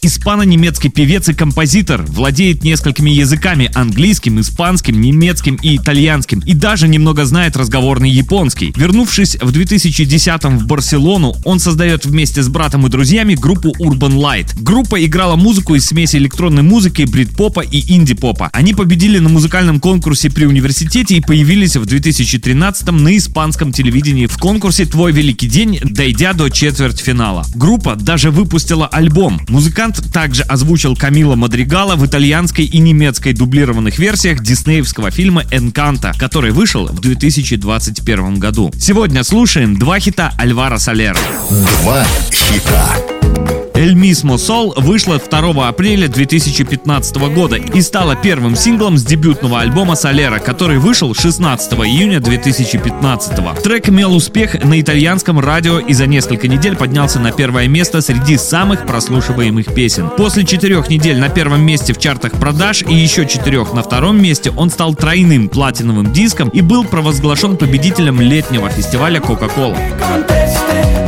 Испано-немецкий певец и композитор владеет несколькими языками – английским, испанским, немецким и итальянским, и даже немного знает разговорный японский. Вернувшись в 2010-м в Барселону, он создает вместе с братом и друзьями группу Urban Light. Группа играла музыку из смеси электронной музыки, брит-попа и инди-попа. Они победили на музыкальном конкурсе при университете и появились в 2013-м на испанском телевидении в конкурсе «Твой великий день», дойдя до четвертьфинала. Группа даже выпустила альбом. Музыкант Музыкант также озвучил Камила Мадригала в итальянской и немецкой дублированных версиях диснеевского фильма «Энканта», который вышел в 2021 году. Сегодня слушаем два хита Альвара Солера. Два хита. «El Mismo Sol» вышла 2 апреля 2015 года и стала первым синглом с дебютного альбома Солера, который вышел 16 июня 2015. Трек имел успех на итальянском радио и за несколько недель поднялся на первое место среди самых прослушиваемых песен. После четырех недель на первом месте в чартах продаж и еще четырех на втором месте он стал тройным платиновым диском и был провозглашен победителем летнего фестиваля Coca-Cola.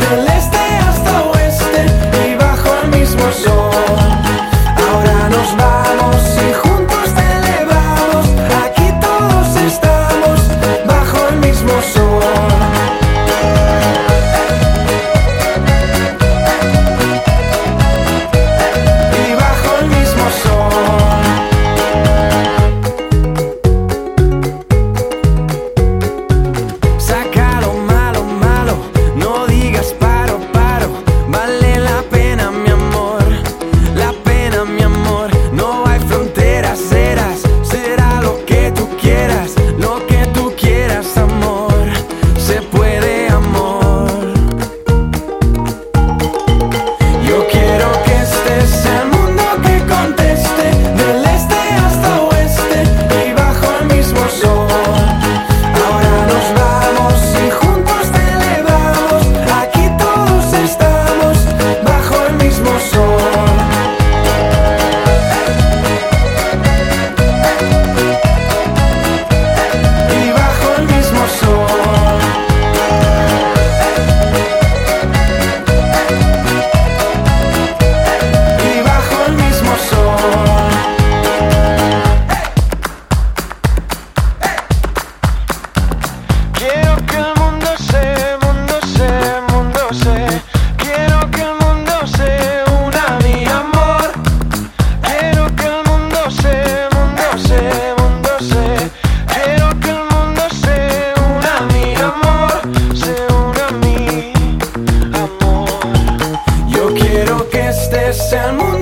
ese mundo.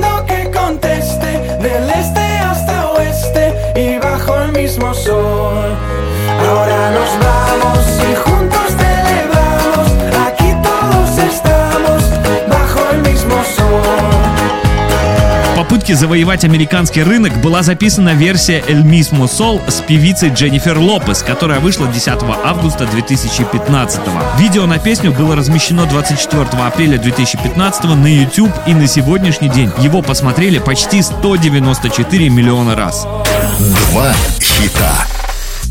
Попытке завоевать американский рынок была записана версия El Mismo Sol с певицей Дженнифер Лопес, которая вышла 10 августа 2015. Видео на песню было размещено 24 апреля 2015 на YouTube и на сегодняшний день его посмотрели почти 194 миллиона раз. Два хита.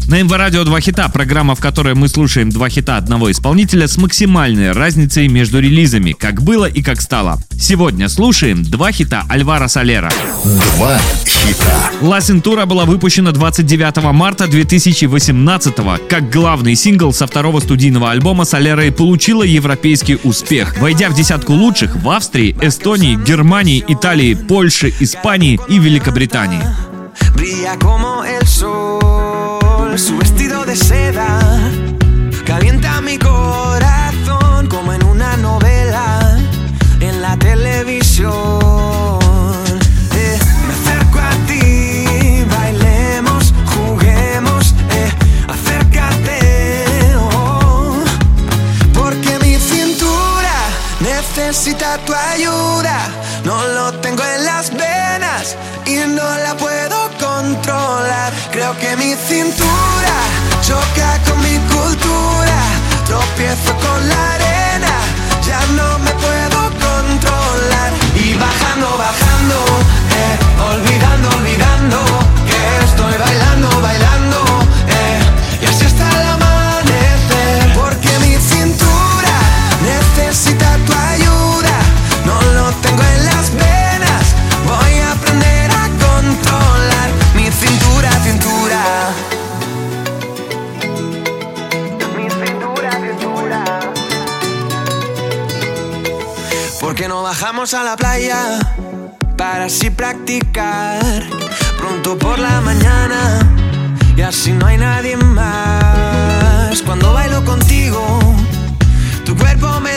На МВ Радио два хита, программа, в которой мы слушаем два хита одного исполнителя с максимальной разницей между релизами, как было и как стало. Сегодня слушаем два хита Альвара Солера. Два хита. «Ла Синтура» была выпущена 29 марта 2018 как главный сингл со второго студийного альбома Солера и получила европейский успех, войдя в десятку лучших в Австрии, Эстонии, Германии, Италии, Польше, Испании и Великобритании. brilla como el sol, su vestido de seda. Calienta mi corazón como en una novela en la televisión. Eh, me acerco a ti, bailemos, juguemos, eh, acércate, oh, porque mi cintura necesita tu ayuda, no lo tengo en las venas y no la puedo Creo que mi cintura choca porque no bajamos a la playa para así practicar pronto por la mañana y así no hay nadie más. Cuando bailo contigo, tu cuerpo me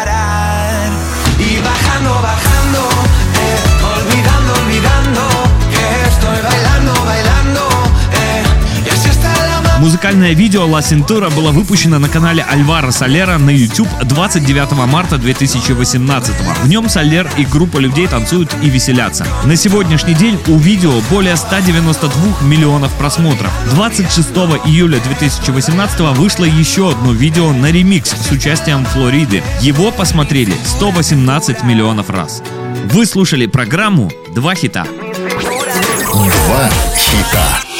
Музыкальное видео «La Cintura» было выпущено на канале Альвара Солера на YouTube 29 марта 2018 В нем Солер и группа людей танцуют и веселятся. На сегодняшний день у видео более 192 миллионов просмотров. 26 июля 2018 вышло еще одно видео на ремикс с участием Флориды. Его посмотрели 118 миллионов раз. Вы слушали программу «Два хита». Два хита.